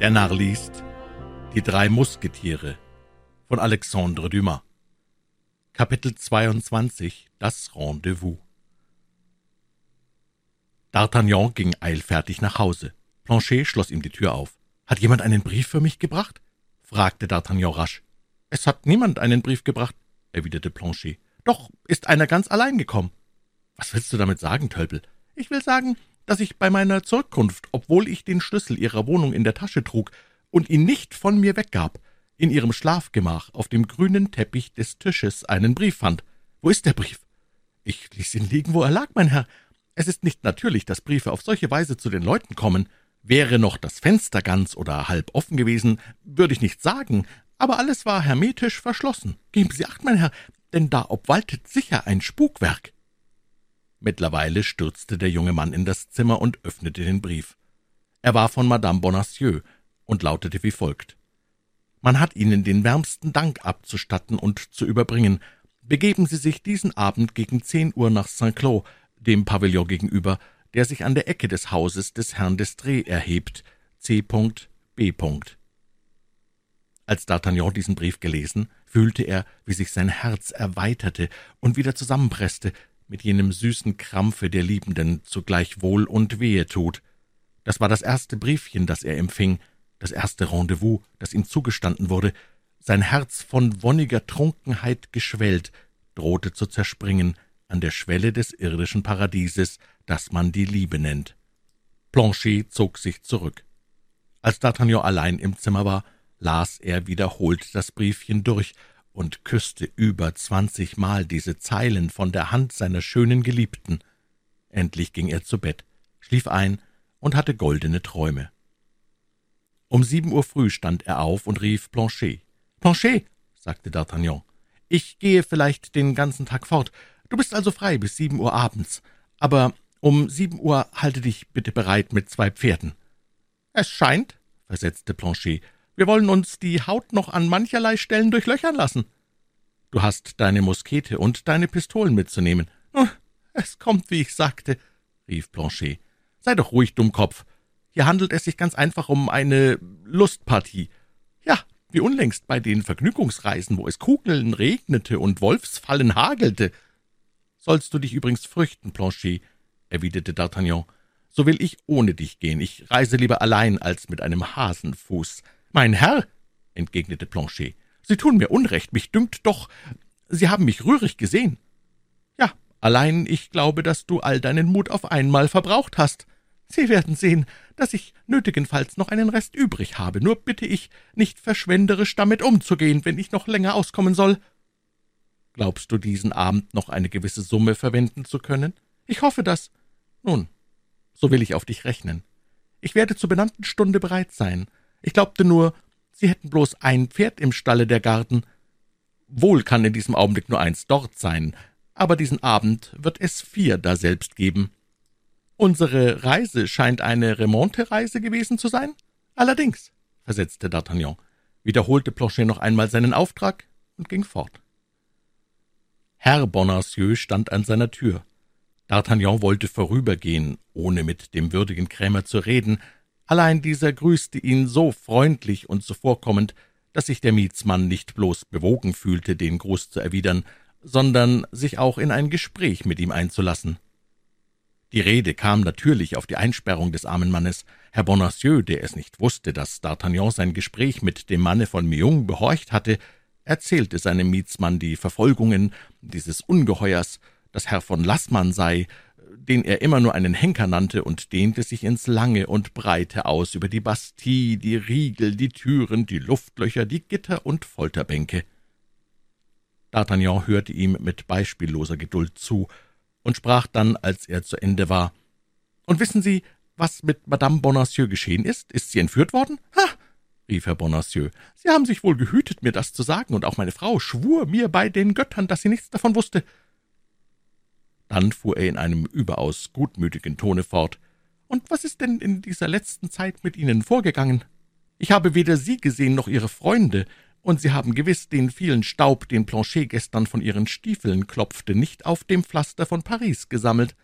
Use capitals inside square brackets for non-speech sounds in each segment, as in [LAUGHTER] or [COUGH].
Der Narr liest Die drei Musketiere von Alexandre Dumas Kapitel 22 Das Rendezvous D'Artagnan ging eilfertig nach Hause. Planchet schloss ihm die Tür auf. »Hat jemand einen Brief für mich gebracht?« fragte D'Artagnan rasch. »Es hat niemand einen Brief gebracht«, erwiderte Planchet. »Doch ist einer ganz allein gekommen.« »Was willst du damit sagen, Tölpel?« »Ich will sagen, dass ich bei meiner Zurückkunft, obwohl ich den Schlüssel Ihrer Wohnung in der Tasche trug und ihn nicht von mir weggab, in Ihrem Schlafgemach auf dem grünen Teppich des Tisches einen Brief fand. Wo ist der Brief? Ich ließ ihn liegen, wo er lag, mein Herr. Es ist nicht natürlich, dass Briefe auf solche Weise zu den Leuten kommen. Wäre noch das Fenster ganz oder halb offen gewesen, würde ich nicht sagen, aber alles war hermetisch verschlossen. Geben Sie acht, mein Herr, denn da obwaltet sicher ein Spukwerk. Mittlerweile stürzte der junge Mann in das Zimmer und öffnete den Brief. Er war von Madame Bonacieux und lautete wie folgt. Man hat Ihnen den wärmsten Dank abzustatten und zu überbringen. Begeben Sie sich diesen Abend gegen zehn Uhr nach Saint-Cloud, dem Pavillon gegenüber, der sich an der Ecke des Hauses des Herrn d'Estrée erhebt, C. B. Als D'Artagnan diesen Brief gelesen, fühlte er, wie sich sein Herz erweiterte und wieder zusammenpresste, mit jenem süßen Krampfe der Liebenden zugleich Wohl und Wehe tut. Das war das erste Briefchen, das er empfing, das erste Rendezvous, das ihm zugestanden wurde. Sein Herz von wonniger Trunkenheit geschwellt, drohte zu zerspringen an der Schwelle des irdischen Paradieses, das man die Liebe nennt. Planchet zog sich zurück. Als D'Artagnan allein im Zimmer war, las er wiederholt das Briefchen durch und küsste über zwanzigmal diese Zeilen von der Hand seiner schönen Geliebten. Endlich ging er zu Bett, schlief ein und hatte goldene Träume. Um sieben Uhr früh stand er auf und rief Planchet. »Planchet«, sagte D'Artagnan, »ich gehe vielleicht den ganzen Tag fort. Du bist also frei bis sieben Uhr abends. Aber um sieben Uhr halte dich bitte bereit mit zwei Pferden.« »Es scheint«, versetzte Planchet, wir wollen uns die Haut noch an mancherlei Stellen durchlöchern lassen. Du hast deine Muskete und deine Pistolen mitzunehmen. Es kommt, wie ich sagte, rief Planchet. Sei doch ruhig, Dummkopf. Hier handelt es sich ganz einfach um eine Lustpartie. Ja, wie unlängst bei den Vergnügungsreisen, wo es Kugeln regnete und Wolfsfallen hagelte. Sollst du dich übrigens fürchten, Planchet, erwiderte D'Artagnan, so will ich ohne dich gehen. Ich reise lieber allein als mit einem Hasenfuß. »Mein Herr«, entgegnete Planchet, »Sie tun mir Unrecht, mich dünkt doch, Sie haben mich rührig gesehen.« »Ja, allein ich glaube, dass du all deinen Mut auf einmal verbraucht hast. Sie werden sehen, dass ich nötigenfalls noch einen Rest übrig habe, nur bitte ich, nicht verschwenderisch damit umzugehen, wenn ich noch länger auskommen soll.« »Glaubst du, diesen Abend noch eine gewisse Summe verwenden zu können?« »Ich hoffe das.« »Nun, so will ich auf dich rechnen. Ich werde zur benannten Stunde bereit sein.« Ich glaubte nur, Sie hätten bloß ein Pferd im Stalle der Garten. Wohl kann in diesem Augenblick nur eins dort sein, aber diesen Abend wird es vier daselbst geben. Unsere Reise scheint eine Remonte-Reise gewesen zu sein? Allerdings, versetzte D'Artagnan, wiederholte Planchet noch einmal seinen Auftrag und ging fort. Herr Bonacieux stand an seiner Tür. D'Artagnan wollte vorübergehen, ohne mit dem würdigen Krämer zu reden, Allein dieser grüßte ihn so freundlich und zuvorkommend, dass sich der Mietsmann nicht bloß bewogen fühlte, den Gruß zu erwidern, sondern sich auch in ein Gespräch mit ihm einzulassen. Die Rede kam natürlich auf die Einsperrung des armen Mannes. Herr Bonacieux, der es nicht wusste, dass D'Artagnan sein Gespräch mit dem Manne von Meung behorcht hatte, erzählte seinem Mietsmann die Verfolgungen dieses Ungeheuers, dass Herr von Laßmann sei, den er immer nur einen Henker nannte, und dehnte sich ins Lange und Breite aus über die Bastille, die Riegel, die Türen, die Luftlöcher, die Gitter und Folterbänke. D'Artagnan hörte ihm mit beispielloser Geduld zu und sprach dann, als er zu Ende war, »Und wissen Sie, was mit Madame Bonacieux geschehen ist? Ist sie entführt worden?« »Ha!« rief Herr Bonacieux, »Sie haben sich wohl gehütet, mir das zu sagen, und auch meine Frau schwur mir bei den Göttern, dass sie nichts davon wusste. Dann fuhr er in einem überaus gutmütigen Tone fort. »Und was ist denn in dieser letzten Zeit mit Ihnen vorgegangen? Ich habe weder Sie gesehen noch Ihre Freunde, und Sie haben gewiss den vielen Staub, den Planchet gestern von Ihren Stiefeln klopfte, nicht auf dem Pflaster von Paris gesammelt.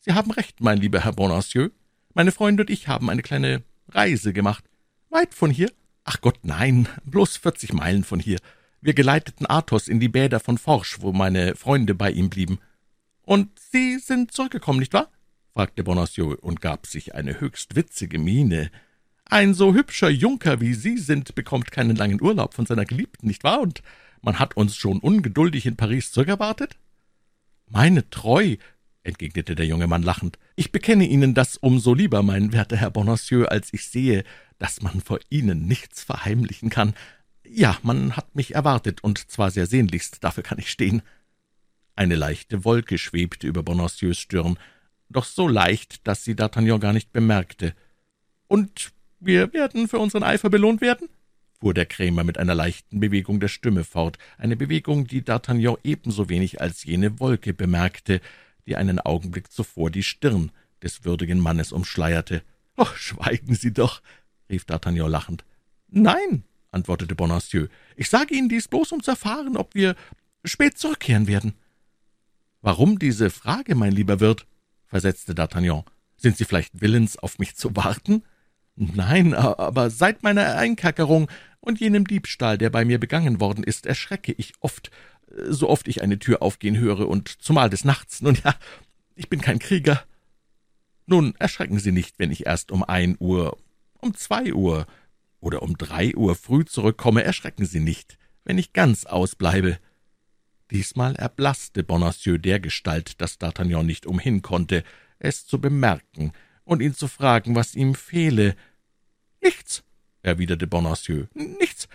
Sie haben recht, mein lieber Herr Bonacieux. Meine Freunde und ich haben eine kleine Reise gemacht. Weit von hier? Ach Gott, nein, bloß vierzig Meilen von hier. Wir geleiteten Athos in die Bäder von Forsch, wo meine Freunde bei ihm blieben. Und Sie sind zurückgekommen, nicht wahr? fragte Bonacieux und gab sich eine höchst witzige Miene. Ein so hübscher Junker wie Sie sind, bekommt keinen langen Urlaub von seiner Geliebten, nicht wahr? Und man hat uns schon ungeduldig in Paris zurückerwartet? Meine Treu, entgegnete der junge Mann lachend, ich bekenne Ihnen das um so lieber, mein werter Herr Bonacieux, als ich sehe, dass man vor Ihnen nichts verheimlichen kann. Ja, man hat mich erwartet, und zwar sehr sehnlichst, dafür kann ich stehen. Eine leichte Wolke schwebte über Bonacieux Stirn, doch so leicht, dass sie D'Artagnan gar nicht bemerkte. »Und wir werden für unseren Eifer belohnt werden?« fuhr der Krämer mit einer leichten Bewegung der Stimme fort, eine Bewegung, die D'Artagnan ebenso wenig als jene Wolke bemerkte, die einen Augenblick zuvor die Stirn des würdigen Mannes umschleierte. »Oh, schweigen Sie doch!« rief D'Artagnan lachend. »Nein«, antwortete Bonacieux, »ich sage Ihnen dies bloß, um zu erfahren, ob wir spät zurückkehren werden.« »Warum diese Frage, mein lieber Wirt?« versetzte D'Artagnan. »Sind Sie vielleicht willens, auf mich zu warten?« »Nein, aber seit meiner Einkackerung und jenem Diebstahl, der bei mir begangen worden ist, erschrecke ich oft, so oft ich eine Tür aufgehen höre, und zumal des Nachts. Nun ja, ich bin kein Krieger. Nun erschrecken Sie nicht, wenn ich erst um ein Uhr um zwei Uhr oder um drei Uhr früh zurückkomme, erschrecken Sie nicht, wenn ich ganz ausbleibe. Diesmal erblaßte Bonacieux dergestalt, dass D'Artagnan nicht umhin konnte, es zu bemerken und ihn zu fragen, was ihm fehle. »Nichts«, erwiderte Bonacieux, »nichts.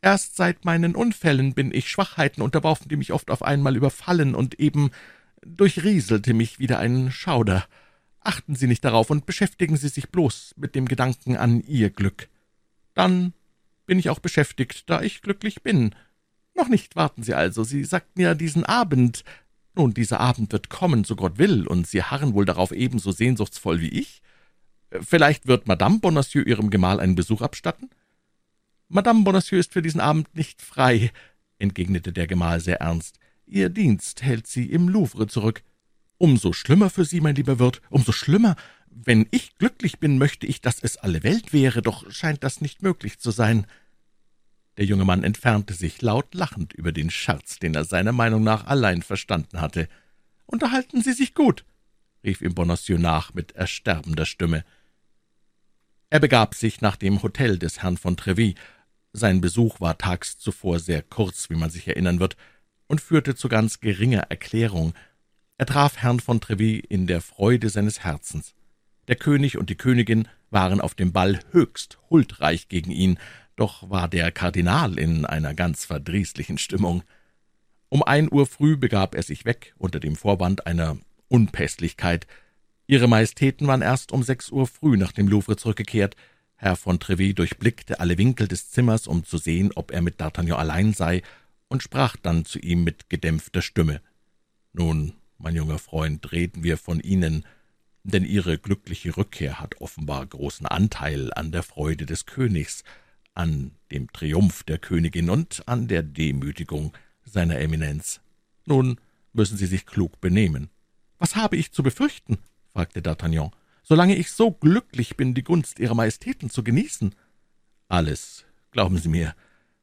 Erst seit meinen Unfällen bin ich Schwachheiten unterworfen, die mich oft auf einmal überfallen, und eben durchrieselte mich wieder ein Schauder. Achten Sie nicht darauf und beschäftigen Sie sich bloß mit dem Gedanken an Ihr Glück. Dann bin ich auch beschäftigt, da ich glücklich bin. Noch nicht, warten Sie also. Sie sagten ja diesen Abend. Nun, dieser Abend wird kommen, so Gott will, und Sie harren wohl darauf ebenso sehnsuchtsvoll wie ich. Vielleicht wird Madame Bonacieux Ihrem Gemahl einen Besuch abstatten? Madame Bonacieux ist für diesen Abend nicht frei, entgegnete der Gemahl sehr ernst. Ihr Dienst hält sie im Louvre zurück. Umso schlimmer für Sie, mein lieber Wirt, umso schlimmer. Wenn ich glücklich bin, möchte ich, dass es alle Welt wäre, doch scheint das nicht möglich zu sein. Der junge Mann entfernte sich laut lachend über den Scherz, den er seiner Meinung nach allein verstanden hatte. »Unterhalten Sie sich gut«, rief ihm Bonacieux nach mit ersterbender Stimme. Er begab sich nach dem Hotel des Herrn von Treville. Sein Besuch war tags zuvor sehr kurz, wie man sich erinnern wird, und führte zu ganz geringer Erklärung, er traf Herrn von Treville in der Freude seines Herzens. Der König und die Königin waren auf dem Ball höchst huldreich gegen ihn, doch war der Kardinal in einer ganz verdrießlichen Stimmung. Um ein Uhr früh begab er sich weg, unter dem Vorwand einer Unpässlichkeit. Ihre Majestäten waren erst um sechs Uhr früh nach dem Louvre zurückgekehrt. Herr von Treville durchblickte alle Winkel des Zimmers, um zu sehen, ob er mit D'Artagnan allein sei, und sprach dann zu ihm mit gedämpfter Stimme. »Nun, mein junger Freund, reden wir von Ihnen, denn Ihre glückliche Rückkehr hat offenbar großen Anteil an der Freude des Königs, an dem Triumph der Königin und an der Demütigung seiner Eminenz. Nun müssen Sie sich klug benehmen. Was habe ich zu befürchten? fragte D'Artagnan, solange ich so glücklich bin, die Gunst Ihrer Majestäten zu genießen. Alles, glauben Sie mir,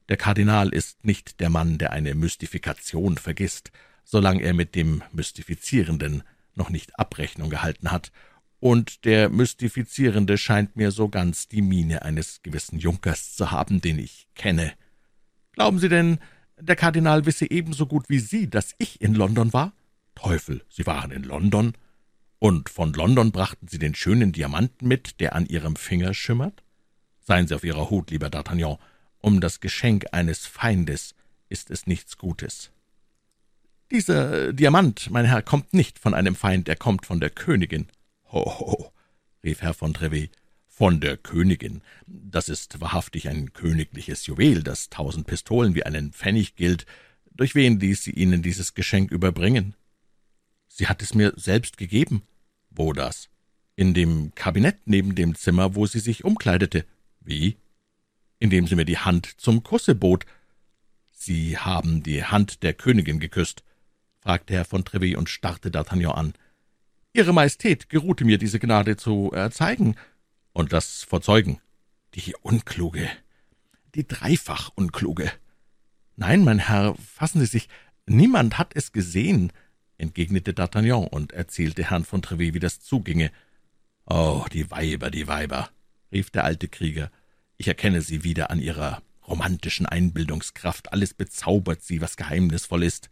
der Kardinal ist nicht der Mann, der eine Mystifikation vergisst, solange er mit dem Mystifizierenden noch nicht Abrechnung gehalten hat, und der Mystifizierende scheint mir so ganz die Miene eines gewissen Junkers zu haben, den ich kenne. Glauben Sie denn, der Kardinal wisse ebenso gut wie Sie, dass ich in London war? Teufel, Sie waren in London? Und von London brachten Sie den schönen Diamanten mit, der an Ihrem Finger schimmert? Seien Sie auf Ihrer Hut, lieber D'Artagnan, um das Geschenk eines Feindes ist es nichts Gutes. »Dieser Diamant, mein Herr, kommt nicht von einem Feind, er kommt von der Königin.« »Ho, ho«, rief Herr von Trevet, »von der Königin. Das ist wahrhaftig ein königliches Juwel, das tausend Pistolen wie einen Pfennig gilt. Durch wen ließ sie Ihnen dieses Geschenk überbringen?« »Sie hat es mir selbst gegeben.« »Wo das?« »In dem Kabinett neben dem Zimmer, wo sie sich umkleidete.« »Wie?« »Indem sie mir die Hand zum Kusse bot.« »Sie haben die Hand der Königin geküsst.« fragte Herr von Treville und starrte D'Artagnan an. »Ihre Majestät geruhte mir, diese Gnade zu erzeigen.« »Und das vor Zeugen?« Die Unkluge, die dreifach Unkluge. Nein, mein Herr, fassen Sie sich, niemand hat es gesehen, entgegnete D'Artagnan und erzählte Herrn von Trevet, wie das zuginge. Oh, die Weiber, die Weiber, rief der alte Krieger. Ich erkenne sie wieder an ihrer romantischen Einbildungskraft. Alles bezaubert sie, was geheimnisvoll ist.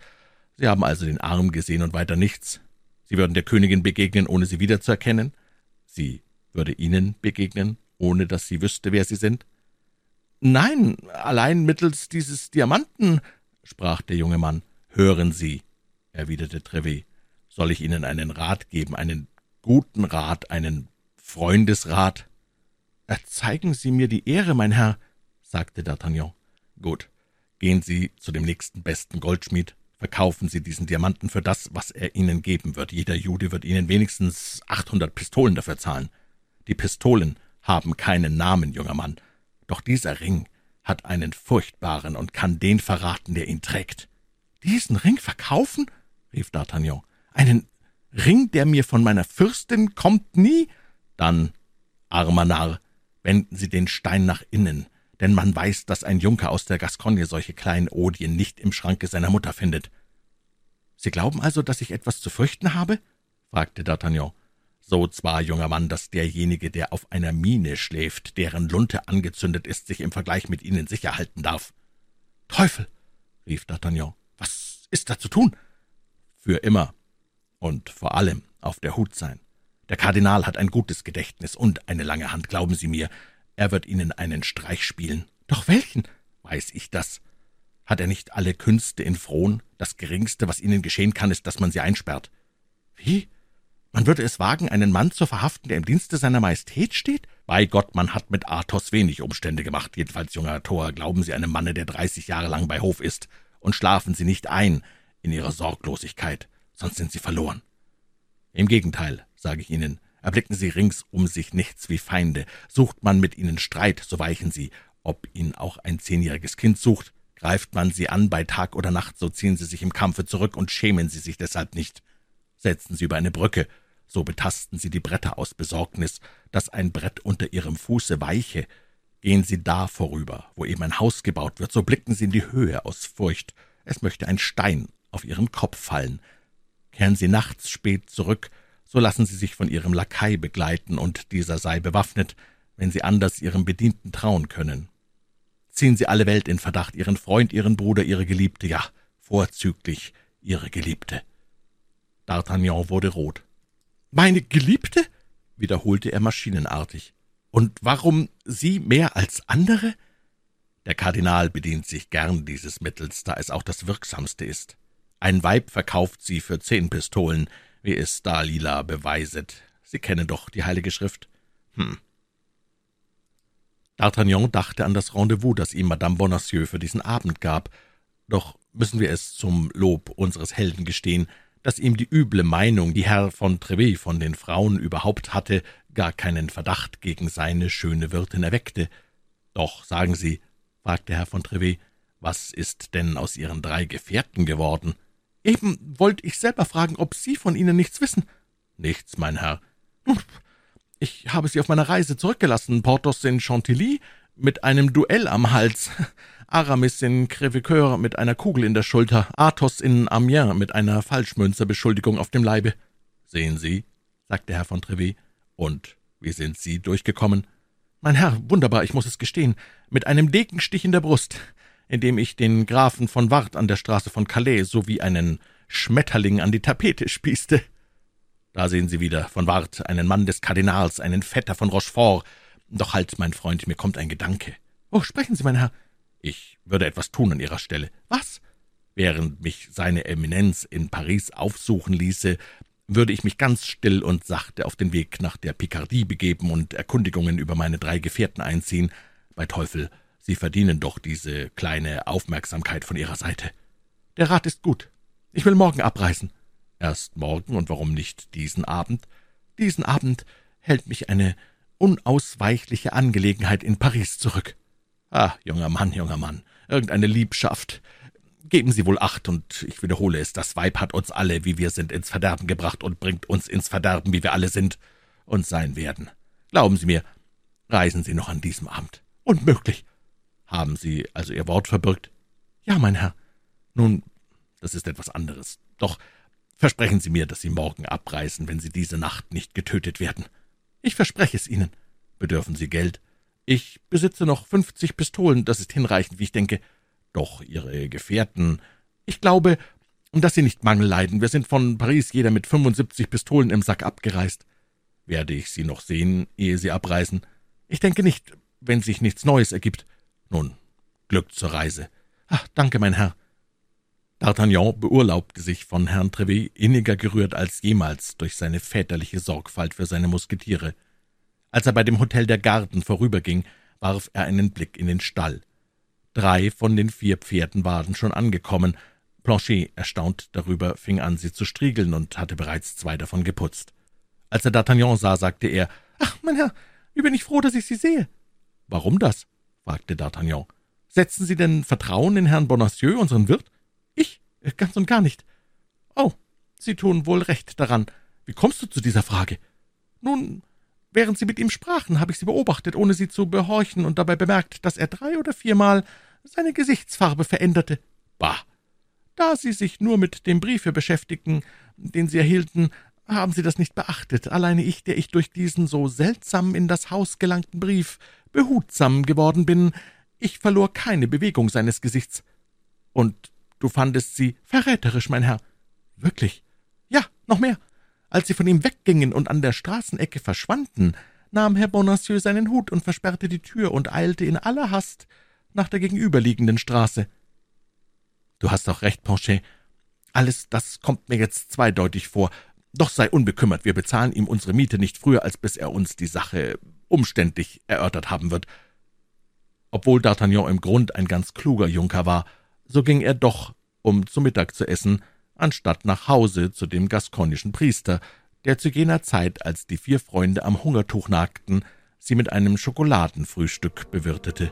Sie haben also den Arm gesehen und weiter nichts. Sie würden der Königin begegnen, ohne sie wiederzuerkennen? Sie würde Ihnen begegnen, ohne dass sie wüsste, wer Sie sind? Nein, allein mittels dieses Diamanten, sprach der junge Mann. Hören Sie, erwiderte Trevet, soll ich Ihnen einen Rat geben, einen guten Rat, einen Freundesrat? Erzeigen Sie mir die Ehre, mein Herr, sagte D'Artagnan. Gut, gehen Sie zu dem nächsten besten Goldschmied, verkaufen Sie diesen Diamanten für das, was er Ihnen geben wird. Jeder Jude wird Ihnen wenigstens achthundert Pistolen dafür zahlen. Die Pistolen haben keinen Namen, junger Mann, doch dieser Ring hat einen furchtbaren und kann den verraten, der ihn trägt. Diesen Ring verkaufen? rief D'Artagnan. Einen Ring, der mir von meiner Fürstin kommt, nie? Dann, armer Narr, wenden Sie den Stein nach innen, denn man weiß, dass ein Junker aus der Gascogne solche kleinen Odien nicht im Schranke seiner Mutter findet. Sie glauben also, dass ich etwas zu fürchten habe? fragte D'Artagnan. So zwar, junger Mann, dass derjenige, der auf einer Mine schläft, deren Lunte angezündet ist, sich im Vergleich mit Ihnen sicher halten darf. Teufel! rief D'Artagnan. Was ist da zu tun? Für immer und vor allem auf der Hut sein. Der Kardinal hat ein gutes Gedächtnis und eine lange Hand, glauben Sie mir. Er wird Ihnen einen Streich spielen. Doch welchen? Weiß ich das. Hat er nicht alle Künste in Frohn? Das Geringste, was Ihnen geschehen kann, ist, dass man Sie einsperrt. Wie? Man würde es wagen, einen Mann zu verhaften, der im Dienste seiner Majestät steht? Bei Gott, man hat mit Athos wenig Umstände gemacht. Jedenfalls, junger Tor, glauben Sie einem Manne, der dreißig Jahre lang bei Hof ist, und schlafen Sie nicht ein in Ihrer Sorglosigkeit, sonst sind Sie verloren. Im Gegenteil, sage ich Ihnen, erblicken Sie rings um sich nichts wie Feinde. Sucht man mit ihnen Streit, so weichen Sie. Ob ihn auch ein zehnjähriges Kind sucht, greift man sie an bei Tag oder Nacht, so ziehen sie sich im Kampfe zurück und schämen sie sich deshalb nicht. Setzen Sie über eine Brücke, so betasten sie die Bretter aus Besorgnis, dass ein Brett unter ihrem Fuße weiche. Gehen sie da vorüber, wo eben ein Haus gebaut wird, so blicken sie in die Höhe aus Furcht, es möchte ein Stein auf ihren Kopf fallen. Kehren sie nachts spät zurück, so lassen sie sich von ihrem Lakai begleiten, und dieser sei bewaffnet, wenn sie anders ihrem Bedienten trauen können. Ziehen sie alle Welt in Verdacht, ihren Freund, ihren Bruder, ihre Geliebte, ja, vorzüglich ihre Geliebte. D'Artagnan wurde rot. Meine Geliebte? wiederholte er maschinenartig. Und warum Sie mehr als andere? Der Kardinal bedient sich gern dieses Mittels, da es auch das wirksamste ist. Ein Weib verkauft sie für zehn Pistolen, wie es Dalila beweiset. Sie kennen doch die Heilige Schrift. Hm. D'Artagnan dachte an das Rendezvous, das ihm Madame Bonacieux für diesen Abend gab. Doch müssen wir es zum Lob unseres Helden gestehen, dass ihm die üble Meinung, die Herr von Trevet von den Frauen überhaupt hatte, gar keinen Verdacht gegen seine schöne Wirtin erweckte. Doch sagen Sie, fragte Herr von Trevet, was ist denn aus Ihren drei Gefährten geworden? Eben wollte ich selber fragen, ob Sie von ihnen nichts wissen. Nichts, mein Herr. Ich habe sie auf meiner Reise zurückgelassen, Porthos in Chantilly mit einem Duell am Hals. [LAUGHS] Aramis in Crevecoeur mit einer Kugel in der Schulter, Athos in Amiens mit einer Falschmünzerbeschuldigung auf dem Leibe. Sehen Sie, sagte Herr von Trevet. Und wie sind Sie durchgekommen? Mein Herr, wunderbar, ich muss es gestehen, mit einem Dekenstich in der Brust, indem ich den Grafen von Wart an der Straße von Calais sowie einen Schmetterling an die Tapete spießte. Da sehen Sie wieder, von Wart, einen Mann des Kardinals, einen Vetter von Rochefort. Doch halt, mein Freund, mir kommt ein Gedanke. Oh, sprechen Sie, mein Herr. Ich würde etwas tun an Ihrer Stelle. Was? Während mich seine Eminenz in Paris aufsuchen ließe, würde ich mich ganz still und sachte auf den Weg nach der Picardie begeben und Erkundigungen über meine drei Gefährten einziehen. Bei Teufel, Sie verdienen doch diese kleine Aufmerksamkeit von Ihrer Seite. Der Rat ist gut. Ich will morgen abreisen. Erst morgen und warum nicht diesen Abend? Diesen Abend hält mich eine unausweichliche Angelegenheit in Paris zurück. Ah, junger Mann, junger Mann, irgendeine Liebschaft. Geben Sie wohl Acht, und ich wiederhole es, das Weib hat uns alle, wie wir sind, ins Verderben gebracht und bringt uns ins Verderben, wie wir alle sind und sein werden. Glauben Sie mir, Reisen Sie noch an diesem Abend. Unmöglich. Haben Sie also Ihr Wort verbürgt? Ja, mein Herr. Nun, das ist etwas anderes. Doch versprechen Sie mir, dass Sie morgen abreisen, wenn Sie diese Nacht nicht getötet werden. Ich verspreche es Ihnen. Bedürfen Sie Geld? Ich besitze noch fünfzig Pistolen, das ist hinreichend, wie ich denke. Doch Ihre Gefährten. Ich glaube, dass Sie nicht Mangel leiden. Wir sind von Paris jeder mit 75 Pistolen im Sack abgereist. Werde ich Sie noch sehen, ehe Sie abreisen? Ich denke nicht, wenn sich nichts Neues ergibt. Nun, Glück zur Reise. Ach, danke, mein Herr. D'Artagnan beurlaubte sich von Herrn Trevet inniger gerührt als jemals durch seine väterliche Sorgfalt für seine Musketiere. Als er bei dem Hotel der Garden vorüberging, warf er einen Blick in den Stall. Drei von den vier Pferden waren schon angekommen. Planchet, erstaunt darüber, fing an, sie zu striegeln und hatte bereits zwei davon geputzt. Als er D'Artagnan sah, sagte er, »Ach, mein Herr, wie bin ich froh, dass ich Sie sehe.« »Warum das?« Fragte D'Artagnan. »Setzen Sie denn Vertrauen in Herrn Bonacieux, unseren Wirt?« »Ich? Ganz und gar nicht.« »Oh, Sie tun wohl recht daran. Wie kommst du zu dieser Frage?« »Nun, während Sie mit ihm sprachen, habe ich Sie beobachtet, ohne Sie zu behorchen, und dabei bemerkt, dass er drei oder viermal seine Gesichtsfarbe veränderte.« »Bah!« da Sie sich nur mit dem Briefe beschäftigten, den Sie erhielten, haben Sie das nicht beachtet. Alleine ich, der ich durch diesen so seltsam in das Haus gelangten Brief behutsam geworden bin, ich verlor keine Bewegung seines Gesichts. Und du fandest sie verräterisch, mein Herr. Wirklich? Ja, noch mehr. Als sie von ihm weggingen und an der Straßenecke verschwanden, nahm Herr Bonacieux seinen Hut und versperrte die Tür und eilte in aller Hast nach der gegenüberliegenden Straße. Du hast auch recht, Planchet. Alles das kommt mir jetzt zweideutig vor. Doch sei unbekümmert, wir bezahlen ihm unsere Miete nicht früher, als bis er uns die Sache umständlich erörtert haben wird. Obwohl D'Artagnan im Grund ein ganz kluger Junker war, so ging er doch, um zu Mittag zu essen, anstatt nach Hause zu dem gaskonischen Priester, der zu jener Zeit, als die vier Freunde am Hungertuch nagten, sie mit einem Schokoladenfrühstück bewirtete.